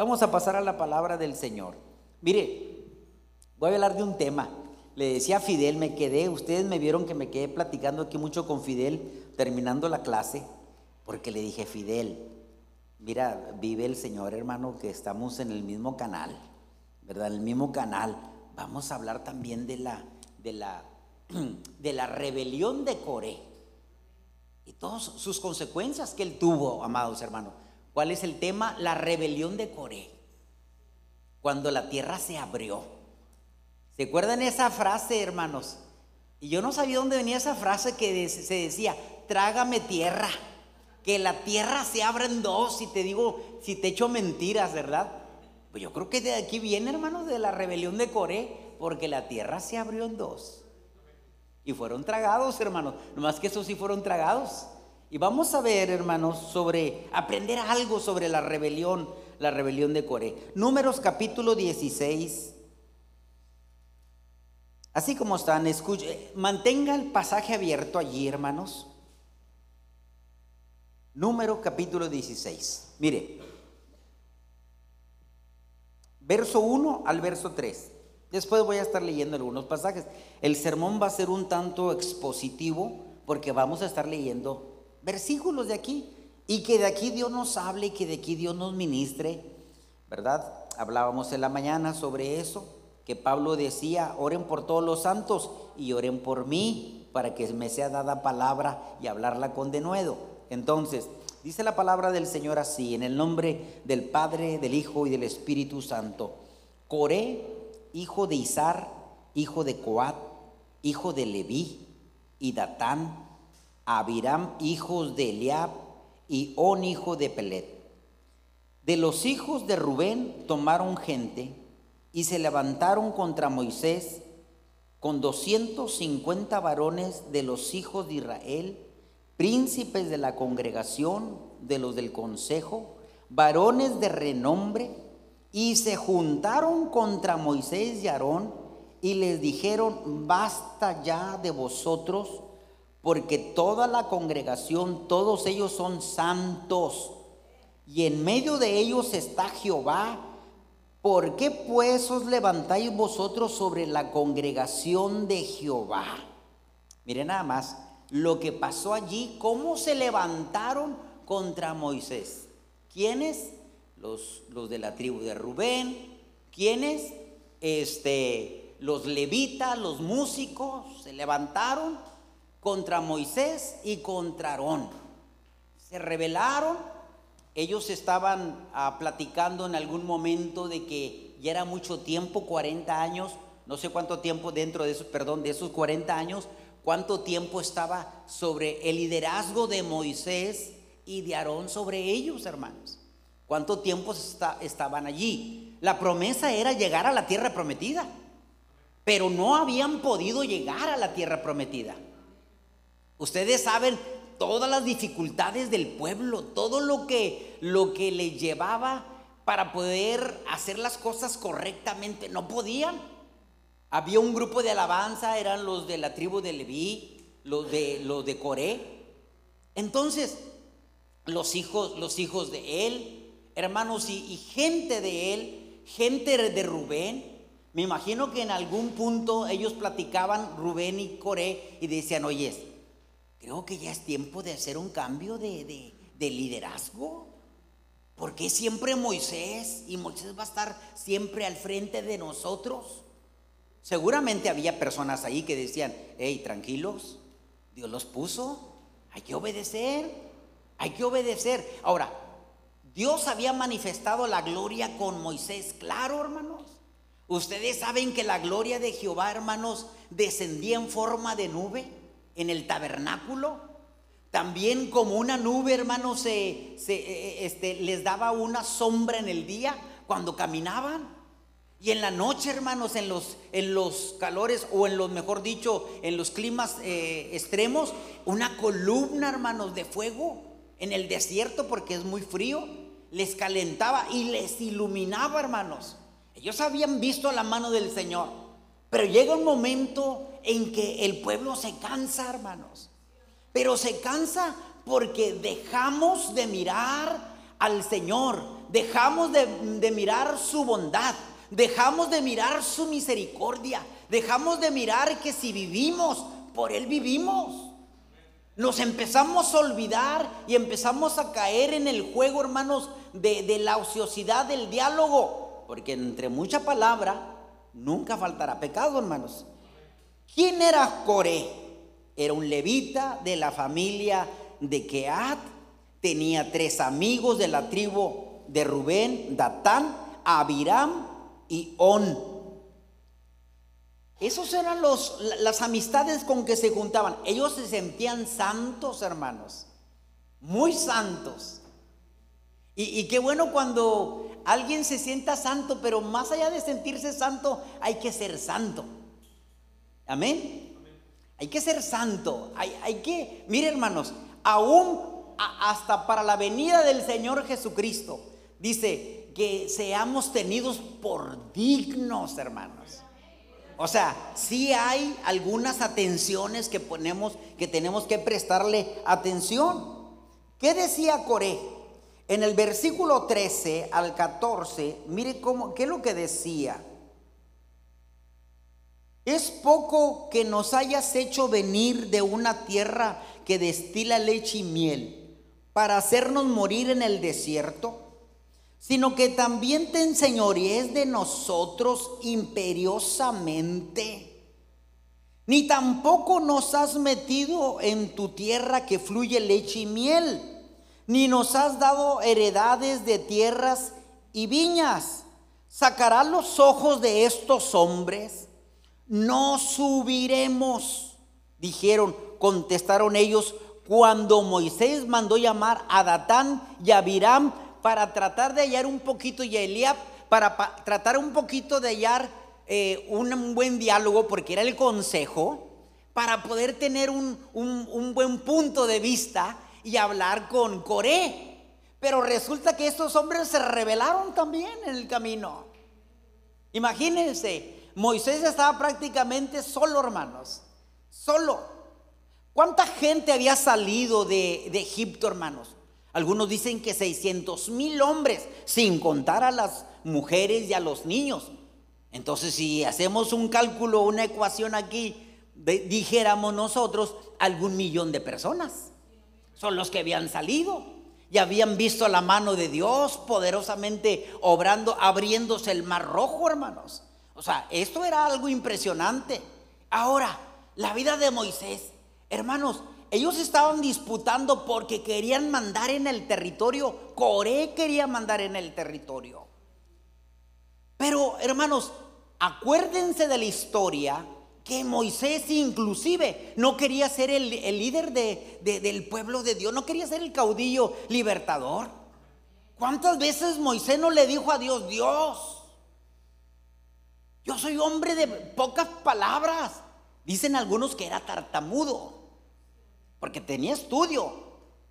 Vamos a pasar a la palabra del Señor. Mire, voy a hablar de un tema. Le decía a Fidel, me quedé, ustedes me vieron que me quedé platicando aquí mucho con Fidel terminando la clase, porque le dije, Fidel, mira, vive el Señor hermano que estamos en el mismo canal, ¿verdad? En el mismo canal. Vamos a hablar también de la, de la, de la rebelión de Coré y todas sus consecuencias que él tuvo, amados hermanos. ¿Cuál es el tema? La rebelión de Coré. Cuando la tierra se abrió. ¿Se acuerdan esa frase, hermanos? Y yo no sabía dónde venía esa frase que se decía, trágame tierra, que la tierra se abra en dos, y te digo, si te echo mentiras, ¿verdad? Pues yo creo que de aquí viene, hermanos, de la rebelión de Coré, porque la tierra se abrió en dos. Y fueron tragados, hermanos. Nomás que esos sí fueron tragados. Y vamos a ver, hermanos, sobre aprender algo sobre la rebelión, la rebelión de Coré. Números capítulo 16. Así como están, escuche, mantenga el pasaje abierto allí, hermanos. Número capítulo 16. Mire, verso 1 al verso 3. Después voy a estar leyendo algunos pasajes. El sermón va a ser un tanto expositivo porque vamos a estar leyendo versículos de aquí. Y que de aquí Dios nos hable y que de aquí Dios nos ministre, ¿verdad? Hablábamos en la mañana sobre eso, que Pablo decía, oren por todos los santos y oren por mí para que me sea dada palabra y hablarla con denuedo. Entonces, dice la palabra del Señor así, en el nombre del Padre, del Hijo y del Espíritu Santo. Coré, hijo de Izar, hijo de Coat, hijo de Leví, y Datán, Abiram, hijos de Eliab, y On, hijo de Pelet. De los hijos de Rubén tomaron gente y se levantaron contra Moisés con 250 varones de los hijos de Israel, príncipes de la congregación, de los del consejo, varones de renombre, y se juntaron contra Moisés y Aarón y les dijeron, basta ya de vosotros porque toda la congregación, todos ellos son santos, y en medio de ellos está Jehová. ¿Por qué pues os levantáis vosotros sobre la congregación de Jehová? Miren nada más lo que pasó allí, cómo se levantaron contra Moisés. ¿Quiénes? Los, los de la tribu de Rubén. ¿Quiénes? Este, los levitas, los músicos, se levantaron contra Moisés y contra Aarón. Se rebelaron, ellos estaban ah, platicando en algún momento de que ya era mucho tiempo, 40 años, no sé cuánto tiempo dentro de esos, perdón, de esos 40 años, cuánto tiempo estaba sobre el liderazgo de Moisés y de Aarón sobre ellos, hermanos. ¿Cuánto tiempo estaban allí? La promesa era llegar a la tierra prometida, pero no habían podido llegar a la tierra prometida. Ustedes saben todas las dificultades del pueblo, todo lo que, lo que le llevaba para poder hacer las cosas correctamente. No podían. Había un grupo de alabanza, eran los de la tribu de Leví, los de, los de Coré. Entonces, los hijos, los hijos de él, hermanos, y, gente de él, gente de Rubén, me imagino que en algún punto ellos platicaban Rubén y Coré y decían, oye, Creo que ya es tiempo de hacer un cambio de, liderazgo. Porque siempre Moisés y Moisés va a estar siempre al frente de nosotros. Seguramente había personas ahí que decían, hey, tranquilos, Dios los puso, hay que obedecer, hay que obedecer. Ahora, Dios había manifestado la gloria con Moisés, claro, hermanos. Ustedes saben que la gloria de Jehová, hermanos, descendía en forma de nube en el tabernáculo. También como una nube, hermanos, se, eh, eh, este, les daba una sombra en el día cuando caminaban. Y en la noche, hermanos, en los, en los calores o en los, mejor dicho, en los climas eh, extremos, una columna, hermanos, de fuego en el desierto porque es muy frío, les calentaba y les iluminaba, hermanos. Ellos habían visto la mano del Señor, pero llega un momento en que el pueblo se cansa, hermanos. Pero se cansa porque dejamos de mirar al Señor, dejamos de, mirar su bondad, dejamos de mirar su misericordia, dejamos de mirar que si vivimos, por Él vivimos. Nos empezamos a olvidar y empezamos a caer en el juego, hermanos, de, de la ociosidad del diálogo. Porque entre mucha palabra nunca faltará pecado, hermanos. ¿Quién era Coré? Era un levita de la familia de Keat. Tenía tres amigos de la tribu de Rubén, Datán, Abiram y On. Esos eran los, las amistades con que se juntaban. Ellos se sentían santos, hermanos. Muy santos. Y, y, qué bueno cuando alguien se sienta santo, pero más allá de sentirse santo, hay que ser santo. Amén. Hay que ser santo. Hay, hay que, mire hermanos, aún hasta para la venida del Señor Jesucristo, dice que seamos tenidos por dignos, hermanos. O sea, sí hay algunas atenciones que ponemos, que tenemos que prestarle atención. ¿Qué decía Coré? En el versículo 13 al 14, mire cómo, qué es lo que decía. Es poco que nos hayas hecho venir de una tierra que destila leche y miel para hacernos morir en el desierto sino que también te enseñorees de nosotros imperiosamente. Ni tampoco nos has metido en tu tierra que fluye leche y miel, ni nos has dado heredades de tierras y viñas. Sacarás los ojos de estos hombres. No subiremos, dijeron, contestaron ellos, cuando Moisés mandó llamar a Datán y a Abiram para tratar de hallar un poquito, y a Eliab para tratar un poquito de hallar eh, un buen diálogo, porque era el consejo, para poder tener un, un buen punto de vista y hablar con Coré. Pero resulta que estos hombres se rebelaron también en el camino. Imagínense, Moisés estaba prácticamente solo, hermanos. Solo. ¿Cuánta gente había salido de, Egipto, hermanos? Algunos dicen que 600 mil hombres, sin contar a las mujeres y a los niños. Entonces, si hacemos un cálculo, una ecuación aquí, dijéramos nosotros algún millón de personas. Son los que habían salido y habían visto la mano de Dios poderosamente obrando, abriéndose el mar rojo, hermanos. O sea, esto era algo impresionante. Ahora, la vida de Moisés, hermanos, ellos estaban disputando porque querían mandar en el territorio. Coré quería mandar en el territorio. Pero hermanos, acuérdense de la historia que Moisés inclusive no quería ser el, líder del pueblo de Dios, no quería ser el caudillo libertador. ¿Cuántas veces Moisés no le dijo a Dios, Dios, yo soy hombre de pocas palabras? Dicen algunos que era tartamudo porque tenía estudio,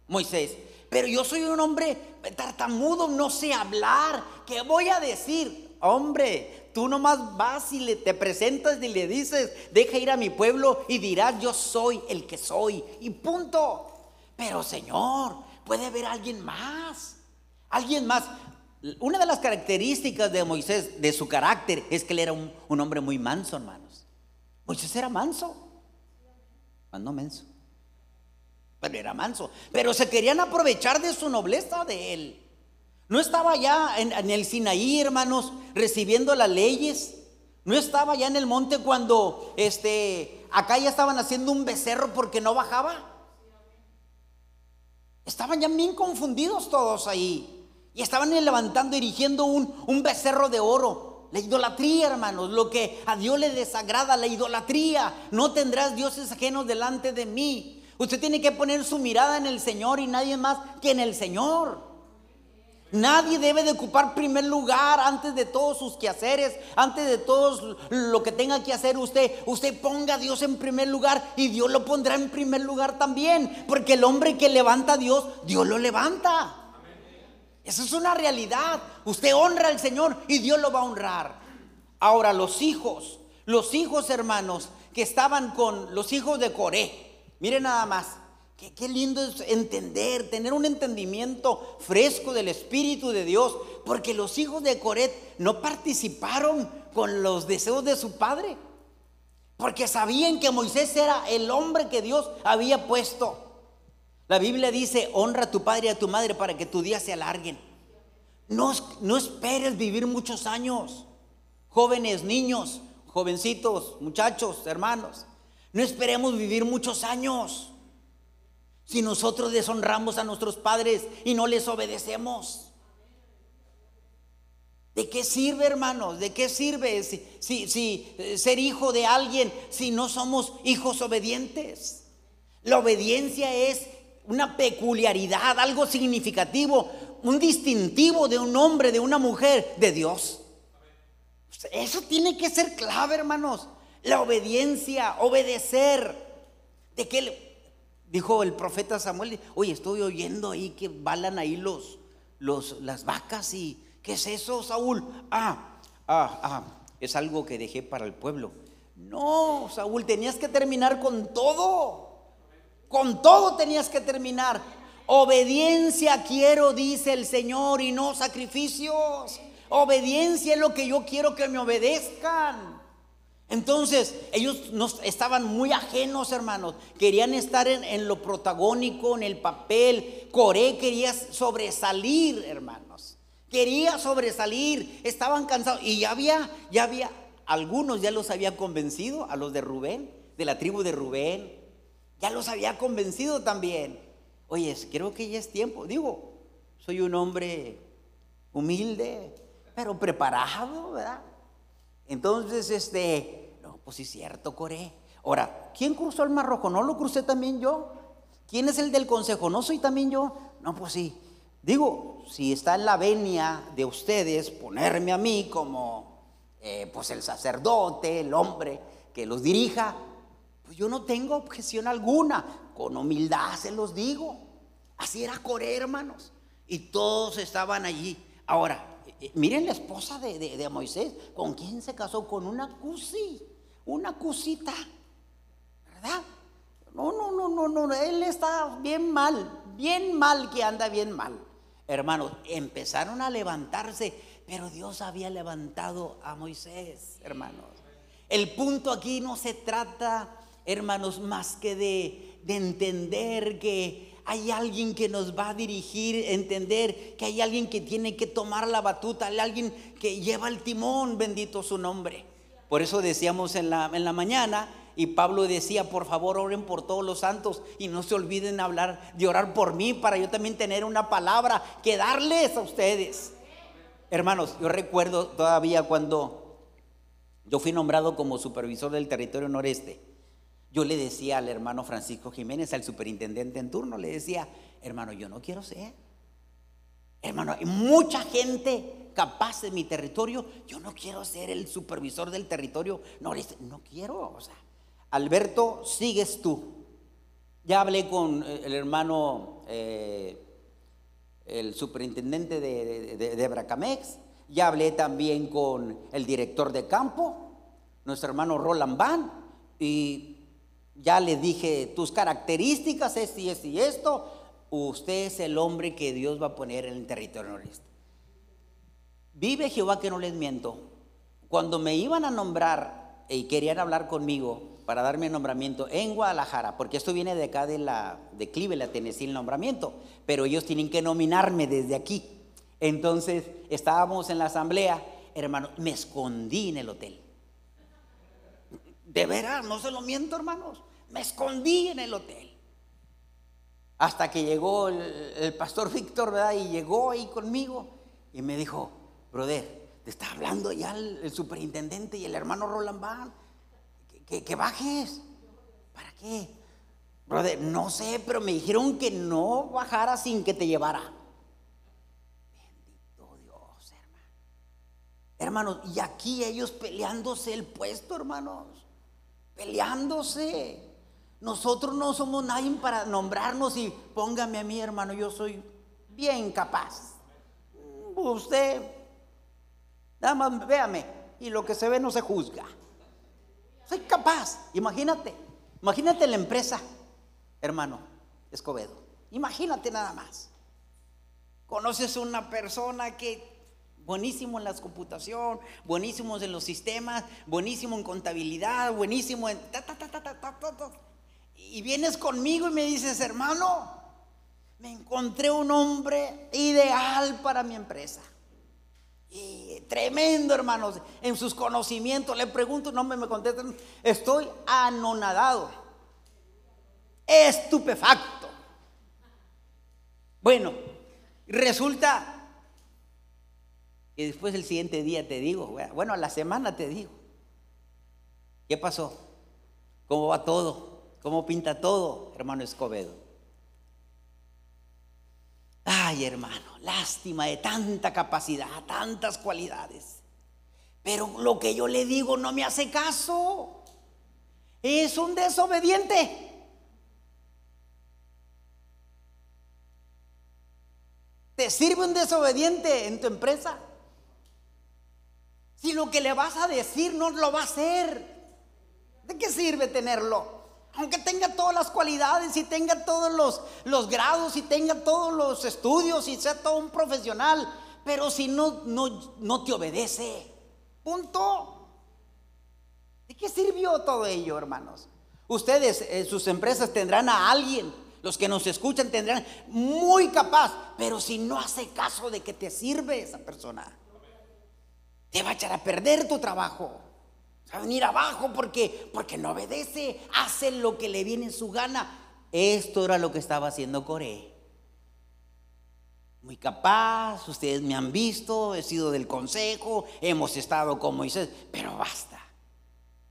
Moisés. Pero yo soy un hombre tartamudo, no sé hablar. ¿Qué voy a decir? Hombre, tú nomás vas y le, te presentas y le dices, deja ir a mi pueblo y dirás, yo soy el que soy. Y punto. Pero Señor, puede haber alguien más. Alguien más. Una de las características de Moisés, de su carácter, es que él era un, hombre muy manso, hermanos. Moisés era manso, no menso. Pero era manso. Pero se querían aprovechar de su nobleza de él. No estaba ya en, el Sinaí, hermanos, recibiendo las leyes. No estaba ya en el monte cuando este, acá ya estaban haciendo un becerro porque no bajaba. Estaban ya bien confundidos todos ahí. Y estaban levantando, erigiendo un, un becerro de oro. La idolatría, hermanos, lo que a Dios le desagrada, la idolatría. No tendrás dioses ajenos delante de mí. Usted tiene que poner su mirada en el Señor y nadie más que en el Señor. Nadie debe de ocupar primer lugar antes de todos sus quehaceres, antes de todo lo que tenga que hacer usted. Usted ponga a Dios en primer lugar y Dios lo pondrá en primer lugar también. Porque el hombre que levanta a Dios, Dios lo levanta. Esa es una realidad. Usted honra al Señor y Dios lo va a honrar. Ahora los hijos, los hijos hermanos que estaban con los hijos de Coré Miren nada más. Qué, lindo es entender, tener un entendimiento fresco del Espíritu de Dios, porque los hijos de Coret no participaron con los deseos de su padre, porque sabían que Moisés era el hombre que Dios había puesto. La Biblia dice, honra a tu padre y a tu madre para que tu día se alarguen. No, no esperes vivir muchos años, jóvenes, niños, jovencitos, muchachos, hermanos. No esperemos vivir muchos años. Si nosotros deshonramos a nuestros padres y no les obedecemos. ¿De qué sirve, hermanos? ¿De qué sirve si, si, eh, ser hijo de alguien si no somos hijos obedientes? La obediencia es una peculiaridad, algo significativo, un distintivo de un hombre, de una mujer, de Dios. Eso tiene que ser clave, hermanos. La obediencia, obedecer. ¿De qué? Dijo el profeta Samuel, oye, estoy oyendo ahí que balan ahí los, los, las vacas y ¿qué es eso, Saúl? Ah, ah, ah, es algo que dejé para el pueblo. No, Saúl, tenías que terminar con todo. Con todo tenías que terminar. Obediencia quiero, dice el Señor, y no sacrificios. Obediencia es lo que yo quiero que me obedezcan. Entonces, ellos nos estaban muy ajenos, hermanos. Querían estar en, lo protagónico, en el papel. Coré quería sobresalir, hermanos. Quería sobresalir. Estaban cansados. Y ya había, ya había, algunos ya los había convencido, a los de Rubén, de la tribu de Rubén. Ya los había convencido también. Oye, creo que ya es tiempo. Digo, soy un hombre humilde, pero preparado, ¿verdad? Entonces, este, no, pues sí cierto, Coré. Ahora, ¿quién cruzó el Mar Rojo? ¿No lo crucé también yo? ¿Quién es el del consejo? ¿No soy también yo? No, pues sí. Digo, si está en la venia de ustedes ponerme a mí como eh, pues el sacerdote, el hombre que los dirija, pues yo no tengo objeción alguna. Con humildad se los digo. Así era Coré, hermanos. Y todos estaban allí. Ahora, eh, miren la esposa de, Moisés, ¿con quién se casó? Con una cusi, una cusita, ¿verdad? No, no, no, no, no, él está bien mal, bien mal que anda bien mal. Hermanos, empezaron a levantarse, pero Dios había levantado a Moisés, hermanos. El punto aquí no se trata, hermanos, más que de, de entender que hay alguien que nos va a dirigir, entender que hay alguien que tiene que tomar la batuta, hay alguien que lleva el timón, bendito su nombre. Por eso decíamos en la, en la mañana, y Pablo decía, por favor, oren por todos los santos y no se olviden hablar, de orar por mí para yo también tener una palabra que darles a ustedes. Hermanos, yo recuerdo todavía cuando yo fui nombrado como supervisor del territorio noreste. Yo le decía al hermano Francisco Jiménez, al superintendente en turno, le decía, hermano, yo no quiero ser. Hermano, hay mucha gente capaz de mi territorio. Yo no quiero ser el supervisor del territorio. No, no quiero. O sea, Alberto, sigues tú. Ya hablé con eh, el hermano, eh, el superintendente de, de, Bracamex. Ya hablé también con el director de campo, nuestro hermano Roland Van. Y ya le dije tus características, es y es y esto. Usted es el hombre que Dios va a poner en el territorio noreste. Vive Jehová que no les miento. Cuando me iban a nombrar y querían hablar conmigo para darme el nombramiento en Guadalajara, porque esto viene de acá de la de Cleveland, Tennessee, el nombramiento, pero ellos tienen que nominarme desde aquí. Entonces estábamos en la asamblea, hermano, me escondí en el hotel. De veras, no se lo miento, hermanos. Me escondí en el hotel. Hasta que llegó el, pastor Víctor, ¿verdad? Y llegó ahí conmigo y me dijo, brother, te está hablando ya el, superintendente y el hermano Roland Van, que, que, bajes. ¿Para qué? Brother, no sé, pero me dijeron que no bajara sin que te llevara. Bendito Dios, hermano. Hermanos, y aquí ellos peleándose el puesto, hermanos. Peleándose. Nosotros no somos nadie para nombrarnos y póngame a mí, hermano, yo soy bien capaz. Usted, nada más véame, y lo que se ve no se juzga. Soy capaz, imagínate, imagínate la empresa, hermano. Escobedo. Imagínate nada más. Conoces una persona que buenísimo en la computación, buenísimos en los sistemas, buenísimo en contabilidad, buenísimo en... y vienes conmigo y me dices, hermano, me encontré un hombre ideal para mi empresa. Y tremendo, hermanos, en sus conocimientos. Le pregunto, no me, me contestan. Estoy anonadado, estupefacto. Bueno, resulta que después el siguiente día te digo, bueno, a la semana te digo, ¿qué pasó? ¿Cómo va todo? ¿Cómo pinta todo, hermano Escobedo? Ay, hermano, lástima de tanta capacidad, tantas cualidades. Pero lo que yo le digo no me hace caso. Es un desobediente. ¿Te sirve un desobediente en tu empresa? Si lo que le vas a decir no lo va a hacer, ¿de qué sirve tenerlo? Aunque tenga todas las cualidades y tenga todos los, los grados y tenga todos los estudios y sea todo un profesional, pero si no, no, no te obedece, punto. ¿De qué sirvió todo ello, hermanos? Ustedes en sus empresas tendrán a alguien, los que nos escuchan tendrán muy capaz, pero si no hace caso de que te sirve esa persona, te va a echar a perder tu trabajo va a venir abajo porque, porque no obedece, hace lo que le viene en su gana. Esto era lo que estaba haciendo Coré. Muy capaz, ustedes me han visto, he sido del consejo, hemos estado con Moisés, pero basta.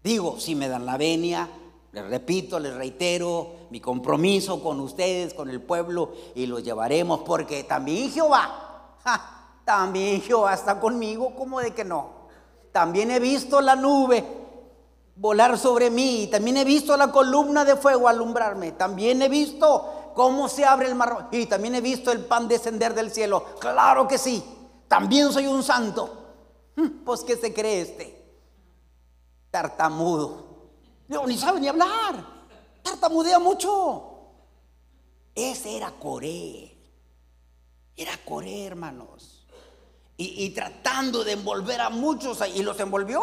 Digo, si me dan la venia, les repito, les reitero mi compromiso con ustedes, con el pueblo, y los llevaremos, porque también Jehová, también Jehová está conmigo, como de que no. También he visto la nube volar sobre mí. También he visto la columna de fuego alumbrarme. También he visto cómo se abre el mar. Y también he visto el pan descender del cielo. Claro que sí. También soy un santo. Hmm, pues ¿qué se cree este? Tartamudo. Ni sabe ni hablar. Tartamudea mucho. Ese era Coré. Era Coré, hermanos y, tratando de envolver a muchos y los envolvió.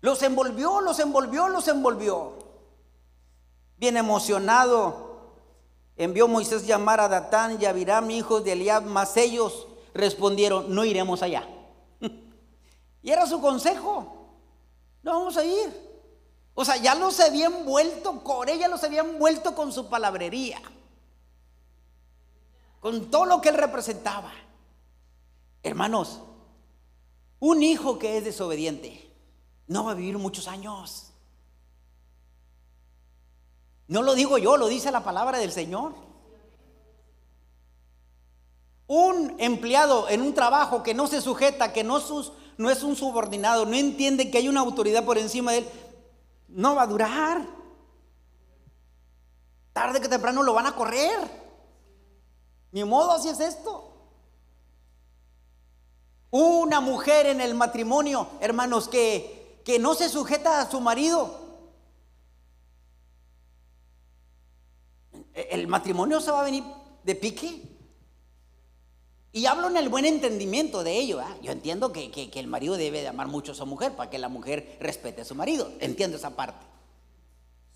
Los envolvió, los envolvió, los envolvió. Bien emocionado, envió Moisés llamar a Datán y Abiram, hijos de Eliab, mas ellos respondieron, no iremos allá. y era su consejo, no vamos a ir. O sea, ya los había envuelto, Coré ya los había envuelto con su palabrería, con todo lo que él representaba. Hermanos, un hijo que es desobediente no va a vivir muchos años. No lo digo yo, lo dice la palabra del Señor. Un empleado en un trabajo que no se sujeta, que no, es un subordinado, no entiende que hay una autoridad por encima de él, no va a durar. Tarde que temprano lo van a correr. Ni modo, así es esto. Una mujer en el matrimonio, hermanos, que, que no se sujeta a su marido. El matrimonio se va a venir de pique. Y hablo en el buen entendimiento de ello. Yo entiendo que, que, el marido debe de amar mucho a su mujer para que la mujer respete a su marido. Entiendo esa parte.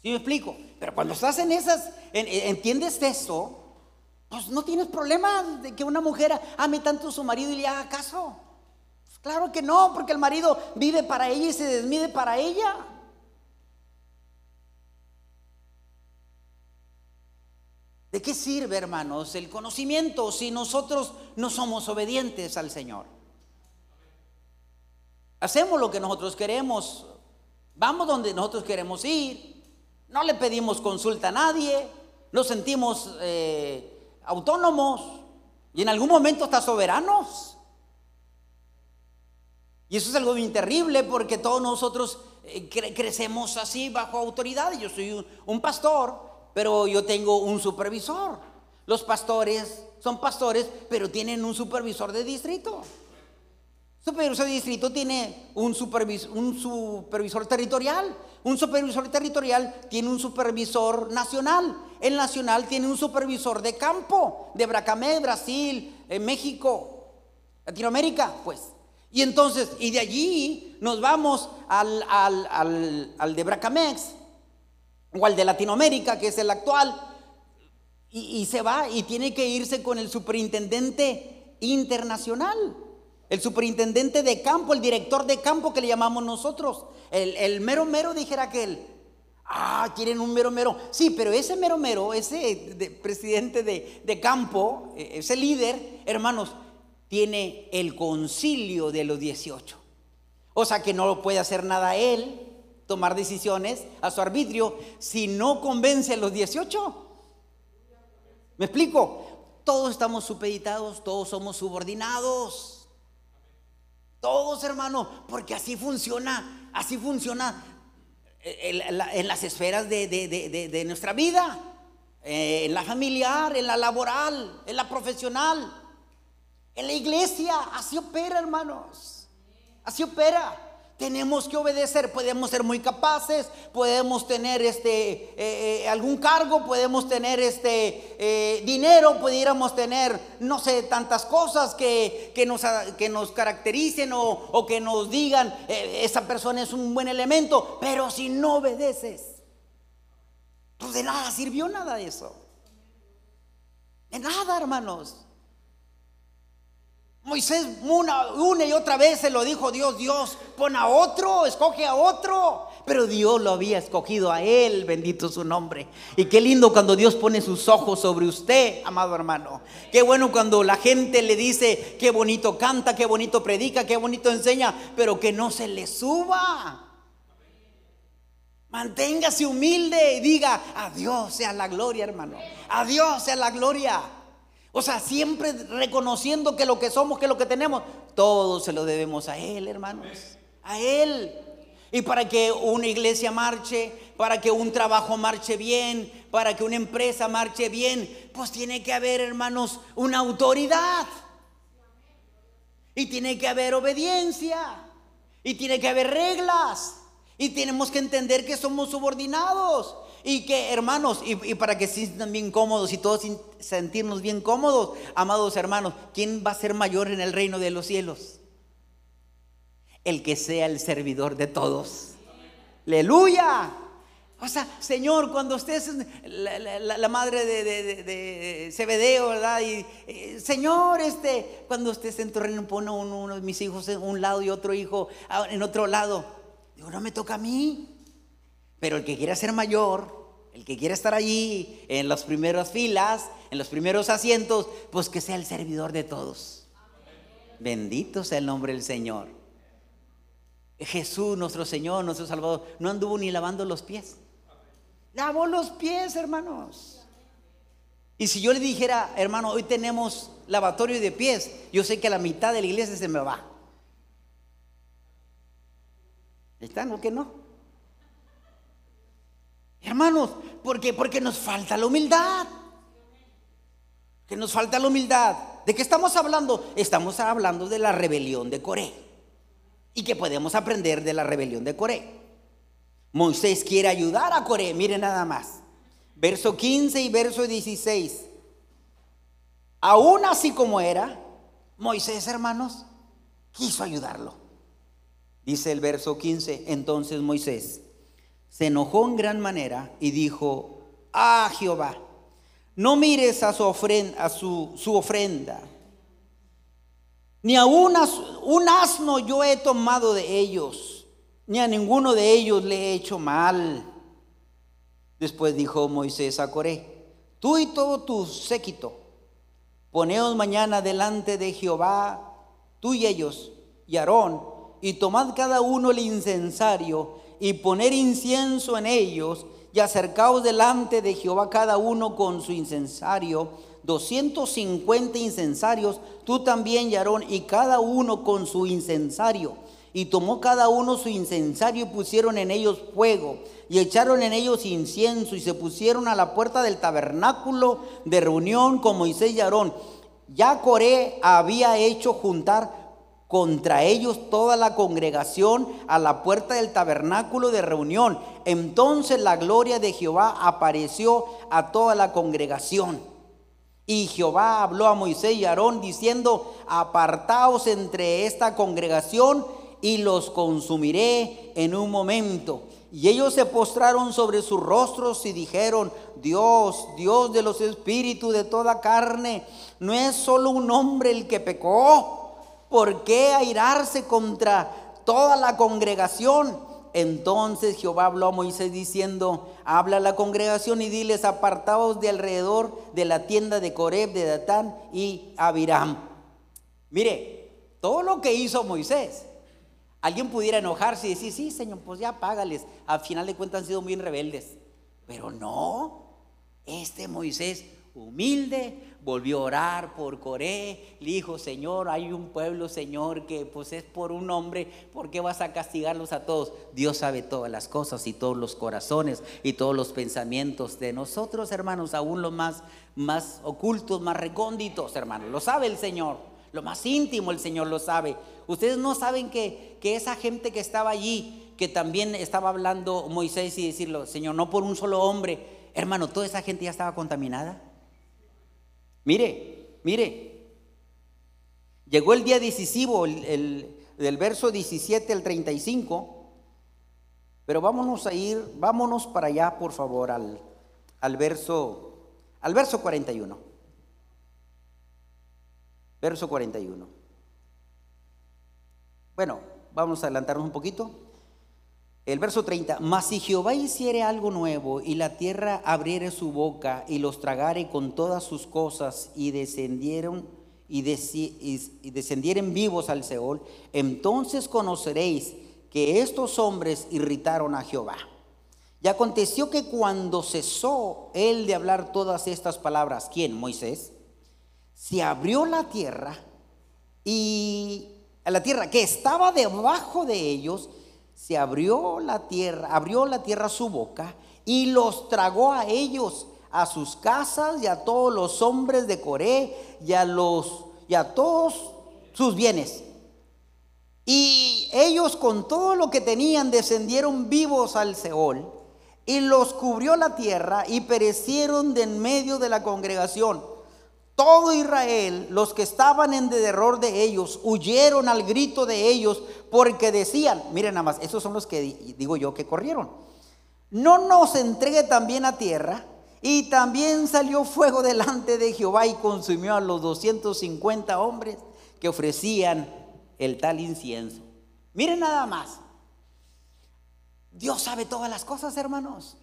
¿Sí me explico? Pero cuando estás en esas, entiendes eso, pues no tienes problema de que una mujer ame tanto a su marido y le haga caso. Claro que no, porque el marido vive para ella y se desmide para ella. ¿De qué sirve, hermanos, el conocimiento si nosotros no somos obedientes al Señor? Hacemos lo que nosotros queremos, vamos donde nosotros queremos ir, no le pedimos consulta a nadie, nos sentimos eh, autónomos y en algún momento hasta soberanos. Y eso es algo bien terrible porque todos nosotros eh, crecemos así bajo autoridad. Yo soy un, pastor, pero yo tengo un supervisor. Los pastores son pastores, pero tienen un supervisor de distrito. Supervisor de distrito tiene un supervisor, un supervisor territorial. Un supervisor territorial tiene un supervisor nacional. El nacional tiene un supervisor de campo, de Bracamé, Brasil, México, Latinoamérica, pues. Y entonces, y de allí nos vamos al, al, de Bracamex, o al de Latinoamérica, que es el actual, y, y se va y tiene que irse con el superintendente internacional. El superintendente de campo, el director de campo que le llamamos nosotros. El, mero mero, dijera aquel. Ah, quieren un mero mero. Sí, pero ese mero mero, ese presidente de, de, campo, e, ese líder, hermanos, tiene el concilio de los 18. O sea que no puede hacer nada él, tomar decisiones a su arbitrio, si no convence a los 18. ¿Me explico? Todos estamos supeditados, todos somos subordinados. Todos, hermano, porque así funciona, así funciona en, las esferas de, nuestra vida, eh, en la familiar, en la laboral, en la profesional, en la iglesia. Así opera, hermanos. Así opera tenemos que obedecer. Podemos ser muy capaces, podemos tener este, eh, eh, algún cargo, podemos tener este, eh, dinero, pudiéramos tener, no sé, tantas cosas que, nos, que nos, caractericen o, o, que nos digan, esa persona es un buen elemento, pero si no obedeces, pues de nada sirvió nada de eso. De nada, hermanos. Moisés una, una, y otra vez se lo dijo Dios, Dios, pon a otro, escoge a otro. Pero Dios lo había escogido a él, bendito su nombre. Y qué lindo cuando Dios pone sus ojos sobre usted, amado hermano. Qué bueno cuando la gente le dice, qué bonito canta, qué bonito predica, qué bonito enseña, pero que no se le suba. Manténgase humilde y diga, a Dios sea la gloria, hermano. A Dios sea la gloria. O sea, siempre reconociendo que lo que somos, que lo que tenemos, todo se lo debemos a Él, hermanos. A Él. Y para que una iglesia marche, para que un trabajo marche bien, para que una empresa marche bien, pues tiene que haber, hermanos, una autoridad. Y tiene que haber obediencia. Y tiene que haber reglas. Y tenemos que entender que somos subordinados. Y que, hermanos, y, para que se sientan bien cómodos y todos sentirnos bien cómodos, amados hermanos, ¿quién va a ser mayor en el reino de los cielos? El que sea el servidor de todos. Aleluya. O sea, Señor, cuando usted es la, madre de, de, Cebedeo, ¿verdad? Y, eh, Señor, este, cuando usted se en tu reino, pone uno, uno, de mis hijos en un lado y otro hijo en otro lado. No me toca a mí. Pero el que quiera ser mayor, el que quiera estar allí en las primeras filas, en los primeros asientos, pues que sea el servidor de todos. Bendito sea el nombre del Señor. Jesús, nuestro Señor, nuestro Salvador, no anduvo ni lavando los pies. Lavó los pies, hermanos. Y si yo le dijera, hermano, hoy tenemos lavatorio de pies, yo sé que a la mitad de la iglesia se me va. ¿Están o que no? Hermanos, ¿por qué? Porque nos falta la humildad. Que nos falta la humildad. ¿De qué estamos hablando? Estamos hablando de la rebelión de Coré. Y que podemos aprender de la rebelión de Coré. Moisés quiere ayudar a Coré, miren nada más. Verso 15 y verso 16. Aún así como era, Moisés, hermanos, quiso ayudarlo. Dice el verso 15, entonces Moisés se enojó en gran manera y dijo, ah Jehová, no mires a su ofrenda, a su, ofrenda ni a un asno yo he tomado de ellos, ni a ninguno de ellos le he hecho mal. Después dijo Moisés a Coré, tú y todo tu séquito, poneos mañana delante de Jehová, tú y ellos, y Aarón, y tomad cada uno el incensario y poner incienso en ellos y acercaos delante de Jehová cada uno con su incensario, 250 incensarios, tú también, Yarón, y cada uno con su incensario. Y tomó cada uno su incensario y pusieron en ellos fuego, y echaron en ellos incienso, y se pusieron a la puerta del tabernáculo de reunión con Moisés y Aarón. Ya Coré había hecho juntar contra ellos toda la congregación a la puerta del tabernáculo de reunión. Entonces la gloria de Jehová apareció a toda la congregación. Y Jehová habló a Moisés y Aarón diciendo, apartaos entre esta congregación y los consumiré en un momento. Y ellos se postraron sobre sus rostros y dijeron, Dios, Dios de los espíritus de toda carne, no es solo un hombre el que pecó ¿Por qué airarse contra toda la congregación? Entonces Jehová habló a Moisés diciendo, habla a la congregación y diles, apartaos de alrededor de la tienda de Coreb, de Datán y Abiram. Mire, todo lo que hizo Moisés, alguien pudiera enojarse y decir, sí, Señor, pues ya págales. Al final de cuentas han sido bien rebeldes. Pero no, este Moisés humilde, volvió a orar por Coré, le dijo, Señor, hay un pueblo, Señor, que pues es por un hombre, ¿por qué vas a castigarlos a todos? Dios sabe todas las cosas y todos los corazones y todos los pensamientos de nosotros, hermanos, aún los más, más ocultos, más recónditos, hermanos, lo sabe el Señor, lo más íntimo el Señor lo sabe. Ustedes no saben que, que esa gente que estaba allí, que también estaba hablando Moisés y decirlo, Señor, no por un solo hombre, hermano, toda esa gente ya estaba contaminada. Mire, mire. Llegó el día decisivo, el, del verso 17 al 35. Pero vámonos a ir, vámonos para allá, por favor, al, al verso, al verso 41. Verso 41. Bueno, vamos a adelantarnos un poquito. El verso 30, mas si Jehová hiciere algo nuevo y la tierra abriere su boca y los tragare con todas sus cosas y descendieron y, descendieren vivos al Seol, entonces conoceréis que estos hombres irritaron a Jehová. Y aconteció que cuando cesó él de hablar todas estas palabras, ¿quién? Moisés, se abrió la tierra y la tierra que estaba debajo de ellos, se abrió la tierra, abrió la tierra su boca y los tragó a ellos, a sus casas y a todos los hombres de Coré y a y a todos sus bienes. Y ellos con todo lo que tenían descendieron vivos al Seol y los cubrió la tierra y perecieron de en medio de la congregación. Todo Israel, los que estaban en derror de ellos, huyeron al grito de ellos porque decían, miren nada más, esos son los que digo yo que corrieron. No nos entregue también a tierra. Y también salió fuego delante de Jehová y consumió a los 250 hombres que ofrecían el tal incienso. Miren nada más. Dios sabe todas las cosas, hermanos.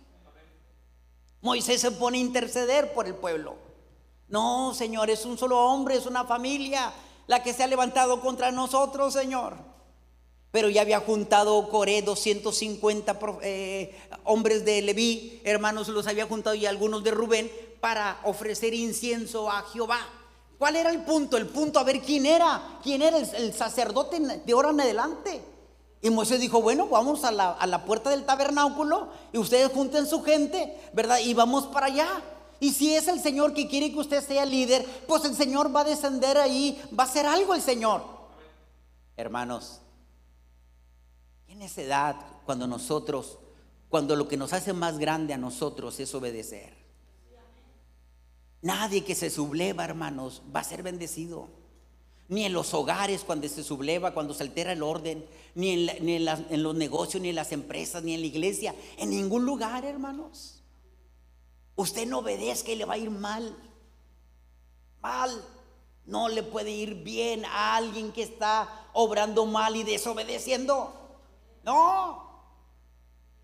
Moisés se pone a interceder por el pueblo. No, Señor, es un solo hombre, es una familia la que se ha levantado contra nosotros, Señor. Pero ya había juntado Coré 250 eh, hombres de Leví, hermanos, los había juntado y algunos de Rubén para ofrecer incienso a Jehová. ¿Cuál era el punto? El punto a ver quién era, quién era el, sacerdote de ahora en adelante. Y Moisés dijo, bueno, vamos a la, a la puerta del tabernáculo y ustedes junten su gente, ¿verdad? Y vamos para allá. Y si es el Señor que quiere que usted sea líder, pues el Señor va a descender ahí, va a hacer algo el Señor. Hermanos, en esa edad, cuando nosotros, cuando lo que nos hace más grande a nosotros es obedecer. Nadie que se subleva, hermanos, va a ser bendecido. Ni en los hogares cuando se subleva, cuando se altera el orden, ni en, ni en los negocios, ni en las empresas, ni en la iglesia, en ningún lugar, hermanos. Usted no obedezca y le va a ir mal. Mal. No le puede ir bien a alguien que está obrando mal y desobedeciendo. No.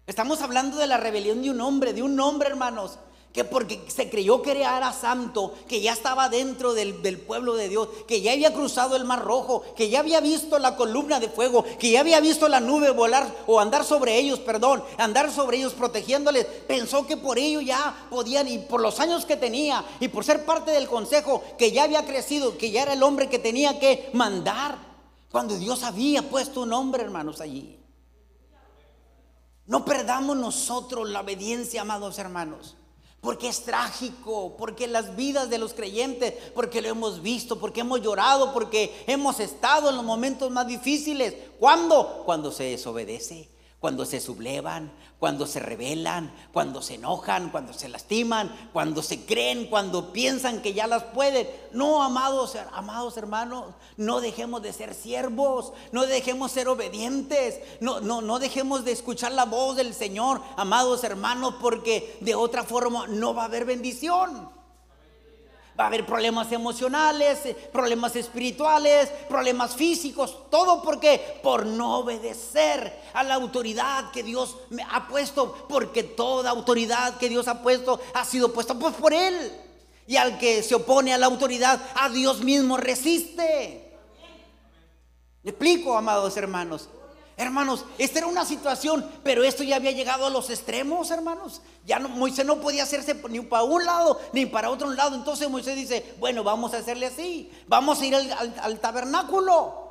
Estamos hablando de la rebelión de un hombre, de un hombre, hermanos, que porque se creyó que era santo, que ya estaba dentro del, pueblo de Dios, que ya había cruzado el mar rojo, que ya había visto la columna de fuego, que ya había visto la nube volar o andar sobre ellos, perdón, andar sobre ellos protegiéndoles, pensó que por ello ya podían, y por los años que tenía, y por ser parte del consejo, que ya había crecido, que ya era el hombre que tenía que mandar, cuando Dios había puesto un hombre, hermanos, allí. No perdamos nosotros la obediencia, amados hermanos. Porque es trágico, porque las vidas de los creyentes, porque lo hemos visto, porque hemos llorado, porque hemos estado en los momentos más difíciles. ¿Cuándo? Cuando se desobedece, cuando se sublevan, cuando se rebelan, cuando se enojan, cuando se lastiman, cuando se creen, cuando piensan que ya las pueden. No, amados, amados hermanos, no dejemos de ser siervos, no dejemos ser obedientes, no, no, no dejemos de escuchar la voz del Señor, amados hermanos, porque de otra forma no va a haber bendición. Va a haber problemas emocionales, eh, problemas espirituales, problemas físicos, todo porque por no obedecer a la autoridad que Dios me ha puesto, porque toda autoridad que Dios ha puesto ha sido puesta pues por él. Y al que se opone a la autoridad, a Dios mismo resiste. ¿Me explico, amados hermanos? Hermanos, esta era una situación, pero esto ya había llegado a los extremos, hermanos. Ya no, Moisés no podía hacerse ni para un lado ni para otro lado. Entonces Moisés dice, bueno, vamos a hacerle así. Vamos a ir al, tabernáculo.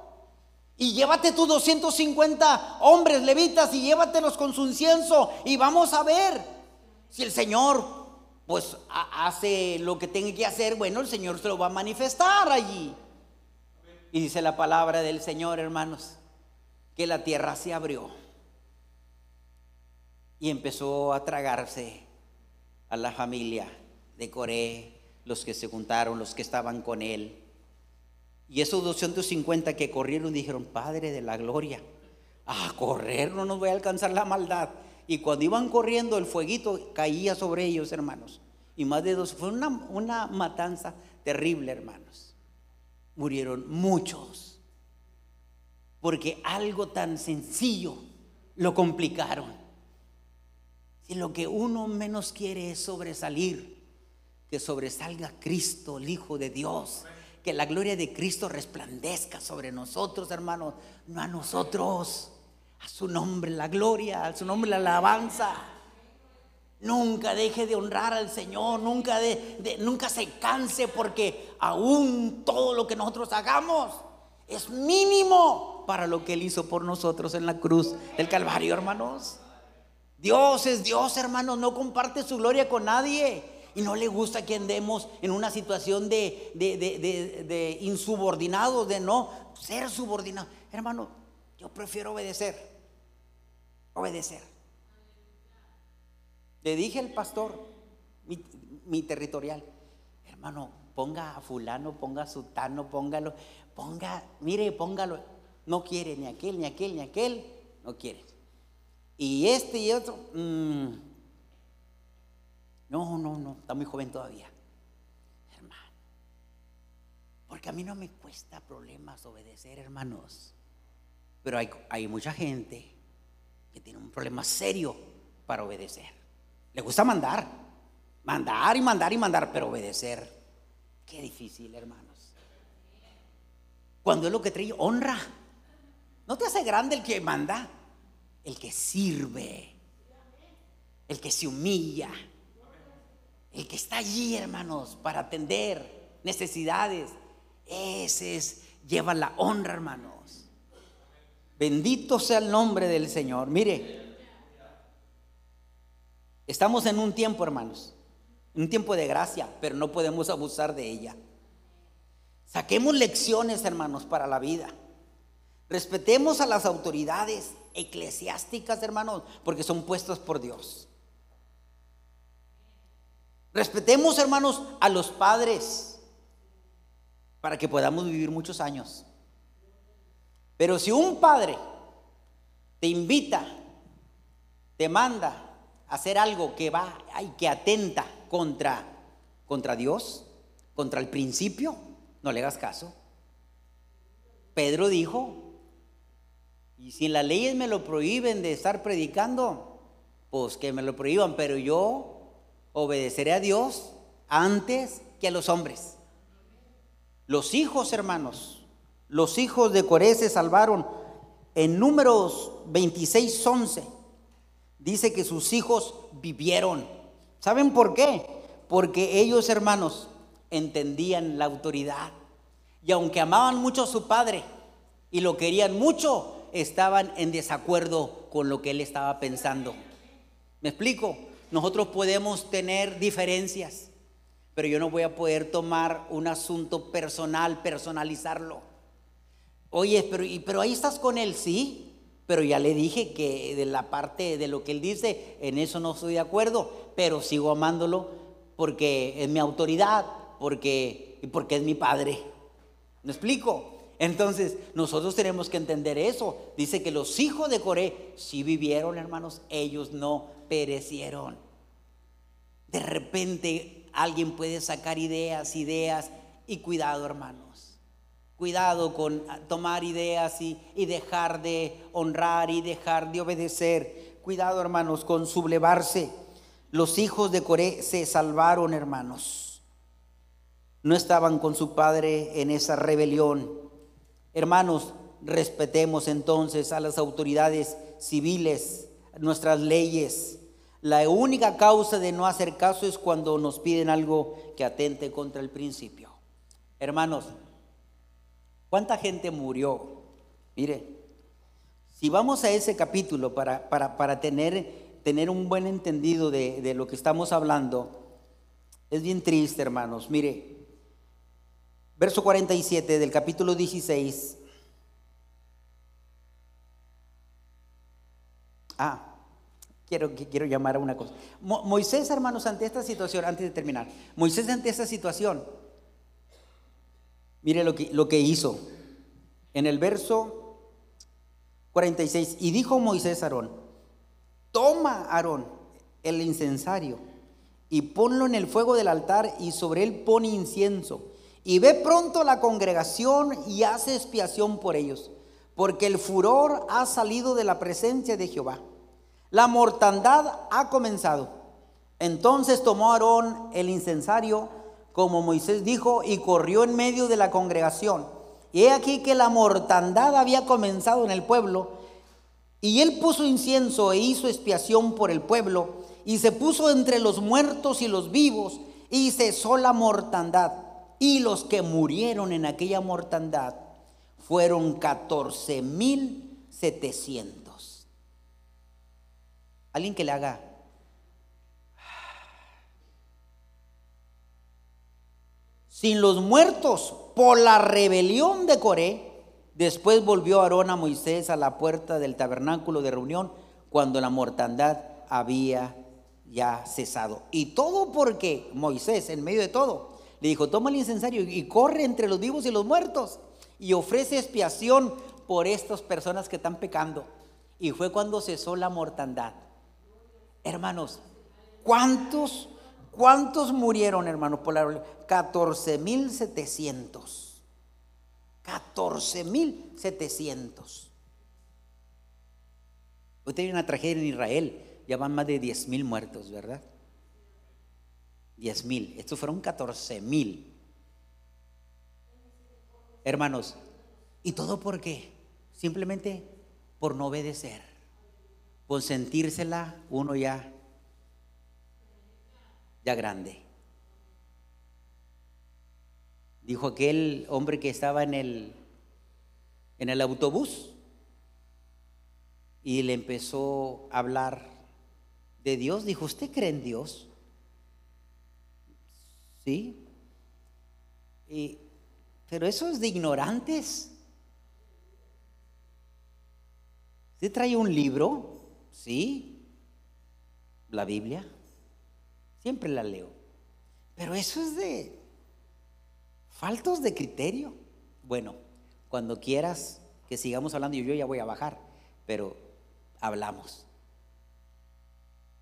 Y llévate tus 250 hombres levitas y llévatelos con su incienso. Y vamos a ver si el Señor pues hace lo que tenga que hacer. Bueno, el Señor se lo va a manifestar allí. Y dice la palabra del Señor, hermanos que la tierra se abrió y empezó a tragarse a la familia de Coré, los que se juntaron, los que estaban con él. Y esos 250 que corrieron dijeron, Padre de la gloria, a correr no nos voy a alcanzar la maldad. Y cuando iban corriendo, el fueguito caía sobre ellos, hermanos. Y más de dos, fue una, una matanza terrible, hermanos. Murieron muchos porque algo tan sencillo lo complicaron. Si lo que uno menos quiere es sobresalir, que sobresalga Cristo, el Hijo de Dios, que la gloria de Cristo resplandezca sobre nosotros, hermanos, no a nosotros, a su nombre la gloria, a su nombre la alabanza. Nunca deje de honrar al Señor, nunca, de, nunca se canse porque aún todo lo que nosotros hagamos es mínimo para lo que Él hizo por nosotros en la cruz del Calvario, hermanos. Dios es Dios, hermanos, no comparte su gloria con nadie. Y no le gusta que andemos en una situación de, de, de, de insubordinados, de no ser subordinados. Hermano, yo prefiero obedecer. Obedecer. Le dije al pastor, mi, mi territorial, hermano, ponga a fulano, ponga a sutano, póngalo, ponga, mire, póngalo no quiere ni aquel, ni aquel, ni aquel, no quiere. Y este y otro, mm, no, no, no, está muy joven todavía, hermano. Porque a mí no me cuesta problemas obedecer, hermanos. Pero hay, hay mucha gente que tiene un problema serio para obedecer. Le gusta mandar, mandar y mandar y mandar, pero obedecer, qué difícil, hermanos. Cuando es lo que trae honra. ¿No te hace grande el que manda? El que sirve, el que se humilla, el que está allí, hermanos, para atender necesidades. Ese es, lleva la honra, hermanos. Bendito sea el nombre del Señor. Mire, estamos en un tiempo, hermanos, un tiempo de gracia, pero no podemos abusar de ella. Saquemos lecciones, hermanos, para la vida. Respetemos a las autoridades eclesiásticas, hermanos, porque son puestas por Dios. Respetemos, hermanos, a los padres para que podamos vivir muchos años. Pero si un padre te invita, te manda a hacer algo que va y que atenta contra contra Dios, contra el principio, no le hagas caso. Pedro dijo, y si las leyes me lo prohíben de estar predicando, pues que me lo prohíban, pero yo obedeceré a Dios antes que a los hombres. Los hijos, hermanos, los hijos de Coré se salvaron. En números 26, 11, dice que sus hijos vivieron. ¿Saben por qué? Porque ellos, hermanos, entendían la autoridad. Y aunque amaban mucho a su padre y lo querían mucho, estaban en desacuerdo con lo que él estaba pensando. ¿Me explico? nosotros podemos tener diferencias, pero yo no voy a poder tomar un asunto personal, personalizarlo. Oye, pero, pero ahí estás con él, sí, pero ya le dije que de la parte de lo que él dice, en eso no estoy de acuerdo, pero sigo amándolo porque es mi autoridad, porque, porque es mi padre. ¿Me explico? Entonces, nosotros tenemos que entender eso. Dice que los hijos de Coré sí vivieron, hermanos, ellos no perecieron. De repente alguien puede sacar ideas, ideas, y cuidado, hermanos. Cuidado con tomar ideas y, y dejar de honrar y dejar de obedecer. Cuidado, hermanos, con sublevarse. Los hijos de Coré se salvaron, hermanos. No estaban con su padre en esa rebelión Hermanos, respetemos entonces a las autoridades civiles, nuestras leyes. La única causa de no hacer caso es cuando nos piden algo que atente contra el principio. Hermanos, ¿cuánta gente murió? Mire, si vamos a ese capítulo para, para, tener, tener, un buen entendido de, de lo que estamos hablando, es bien triste, hermanos. Mire, verso 47 del capítulo 16. Ah, quiero, quiero llamar a una cosa. Moisés, hermanos, ante esta situación, antes de terminar, Moisés ante esta situación, mire lo que, lo que hizo. En el verso 46, y dijo Moisés a Aarón, toma Aarón el incensario y ponlo en el fuego del altar y sobre él pone incienso y ve pronto la congregación y hace expiación por ellos, porque el furor ha salido de la presencia de Jehová. La mortandad ha comenzado. Entonces tomó Aarón el incensario, como Moisés dijo, y corrió en medio de la congregación. Y he aquí que la mortandad había comenzado en el pueblo, y él puso incienso e hizo expiación por el pueblo, y se puso entre los muertos y los vivos, y cesó la mortandad. Y los que murieron en aquella mortandad fueron 14 mil 700. Alguien que le haga. Sin los muertos por la rebelión de Coré, después volvió Aarón a Moisés a la puerta del tabernáculo de reunión cuando la mortandad había ya cesado. Y todo porque Moisés, en medio de todo, dijo, toma el incensario y corre entre los vivos y los muertos y ofrece expiación por estas personas que están pecando. Y fue cuando cesó la mortandad. Hermanos, ¿cuántos, cuántos murieron, hermanos, por la 14 mil 700. 14 mil 700. Hoy hay una tragedia en Israel, ya van más de 10 mil muertos, ¿verdad? 10 mil, estos fueron 14 mil. Hermanos, ¿y todo por qué? Simplemente por no obedecer, por sentírsela uno ya, ya grande. Dijo aquel hombre que estaba en el, en el autobús y le empezó a hablar de Dios. Dijo, ¿usted cree en Dios? ¿Sí? pero eso es de ignorantes. ¿Se trae un libro? Sí. La Biblia. Siempre la leo. Pero eso es de faltos de criterio. Bueno, cuando quieras que sigamos hablando, yo ya voy a bajar, pero hablamos.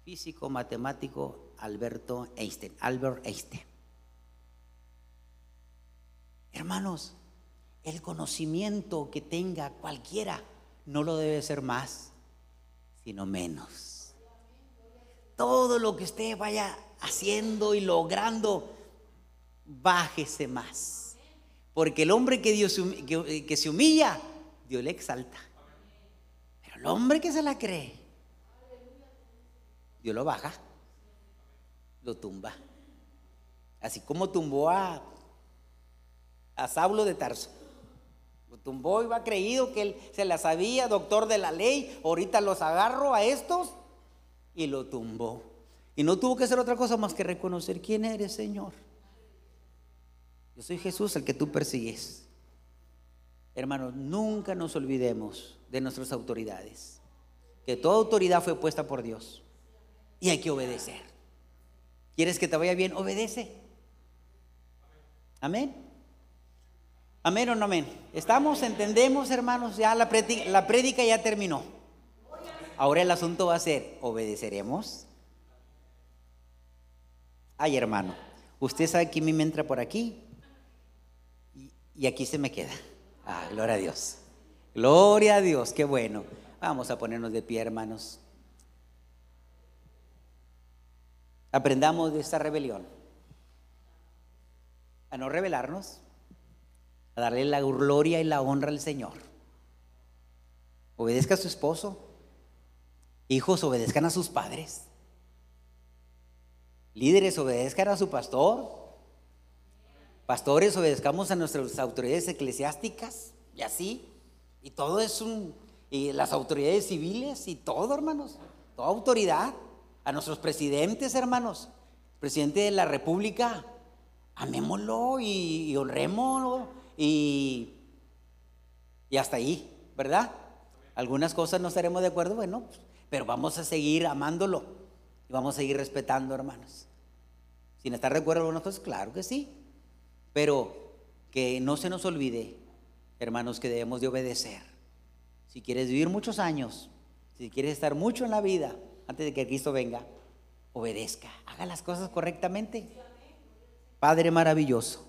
Físico, matemático, Alberto Einstein, Albert Einstein. Hermanos, el conocimiento que tenga cualquiera no lo debe ser más, sino menos. Todo lo que usted vaya haciendo y logrando, bájese más. Porque el hombre que, Dios, que, se humilla, Dios le exalta. Pero el hombre que se la cree, Dios lo baja, lo tumba. Así como tumbó a a Saulo de Tarso. Lo tumbó, iba creído que él se la sabía, doctor de la ley. Ahorita los agarro a estos y lo tumbó. Y no tuvo que hacer otra cosa más que reconocer quién eres, Señor. Yo soy Jesús, el que tú persigues. Hermanos, nunca nos olvidemos de nuestras autoridades. Que toda autoridad fue puesta por Dios. Y hay que obedecer. ¿Quieres que te vaya bien? Obedece. Amén. Amén o no amén. Estamos, entendemos, hermanos, ya la prédica, la ya terminó. Ahora el asunto va a ser, ¿obedeceremos? Ay, hermano, usted sabe que me entra por aquí y, y aquí se me queda. Ah, gloria a Dios. Gloria a Dios, qué bueno. Vamos a ponernos de pie, hermanos. Aprendamos de esta rebelión. A no rebelarnos, a darle la gloria y la honra al Señor. Obedezca a su esposo. Hijos, obedezcan a sus padres. Líderes, obedezcan a su pastor. Pastores, obedezcamos a nuestras autoridades eclesiásticas y así. Y todo es un... Y las autoridades civiles y todo, hermanos. Toda autoridad. A nuestros presidentes, hermanos. Presidente de la República. Amémoslo y, y honrémoslo. Y, y hasta ahí, ¿verdad? Algunas cosas no estaremos de acuerdo, bueno, pues, pero vamos a seguir amándolo. Y vamos a seguir respetando, hermanos. Sin estar de acuerdo con algunas cosas, claro que sí. Pero que no se nos olvide, hermanos, que debemos de obedecer. Si quieres vivir muchos años, si quieres estar mucho en la vida antes de que Cristo venga, obedezca, haga las cosas correctamente. Padre maravilloso,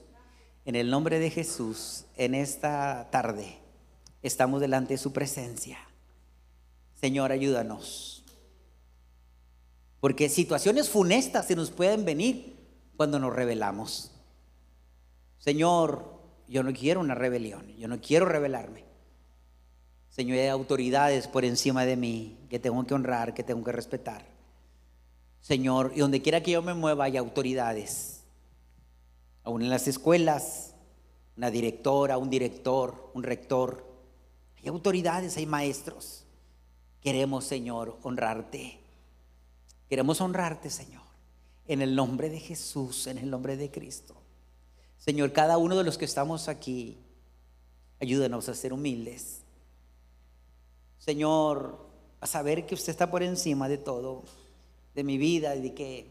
en el nombre de Jesús, en esta tarde, estamos delante de su presencia. Señor, ayúdanos. Porque situaciones funestas se nos pueden venir cuando nos rebelamos. Señor, yo no quiero una rebelión, yo no quiero rebelarme. Señor, hay autoridades por encima de mí que tengo que honrar, que tengo que respetar. Señor, y donde quiera que yo me mueva hay autoridades. Aún en las escuelas, una directora, un director, un rector. Hay autoridades, hay maestros. Queremos, Señor, honrarte. Queremos honrarte, Señor. En el nombre de Jesús, en el nombre de Cristo. Señor, cada uno de los que estamos aquí, ayúdanos a ser humildes. Señor, a saber que usted está por encima de todo, de mi vida, de que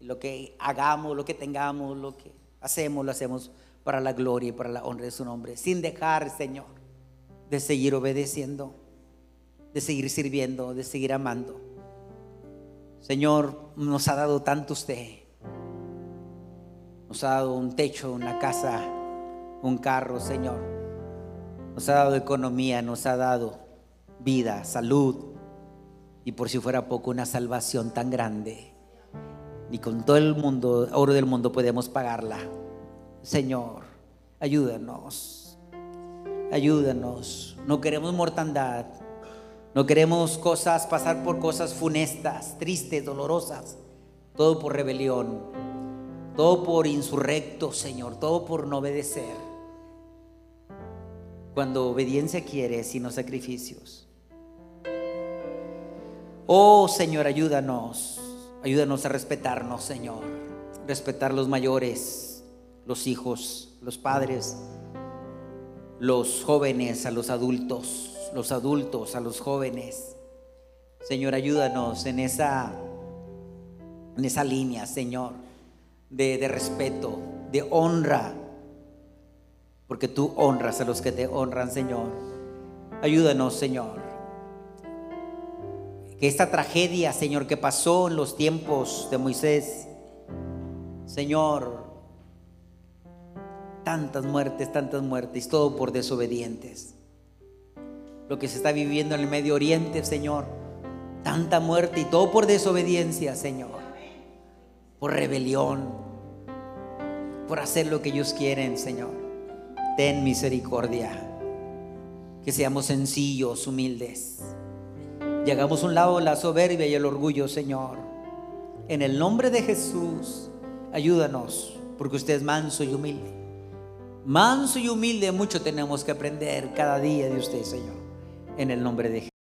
lo que hagamos, lo que tengamos, lo que hacemos, lo hacemos para la gloria y para la honra de su nombre, sin dejar, Señor, de seguir obedeciendo, de seguir sirviendo, de seguir amando. Señor, nos ha dado tanto usted. Nos ha dado un techo, una casa, un carro, Señor. Nos ha dado economía, nos ha dado vida, salud. Y por si fuera poco, una salvación tan grande. Ni con todo el mundo, oro del mundo podemos pagarla. Señor, ayúdanos. Ayúdanos. No queremos mortandad. No queremos cosas, pasar por cosas funestas, tristes, dolorosas. Todo por rebelión todo por insurrecto, Señor, todo por no obedecer. Cuando obediencia quiere, sino sacrificios. Oh Señor, ayúdanos, ayúdanos a respetarnos, Señor. Respetar los mayores, los hijos, los padres, los jóvenes a los adultos, los adultos a los jóvenes. Señor, ayúdanos en esa, en esa línea, Señor de, respeto, de honra, porque tú honras a los que te honran, Señor. Ayúdanos, Señor. Que esta tragedia, Señor, que pasó en los tiempos de Moisés, Señor, tantas muertes, tantas muertes, todo por desobedientes. Lo que se está viviendo en el Medio Oriente, Señor, tanta muerte y todo por desobediencia, Señor por rebelión, por hacer lo que ellos quieren, Señor. Ten misericordia. Que seamos sencillos, humildes. Y hagamos un lado la soberbia y el orgullo, Señor. En el nombre de Jesús, ayúdanos, porque usted es manso y humilde. Manso y humilde, mucho tenemos que aprender cada día de usted, Señor. En el nombre de Jesús.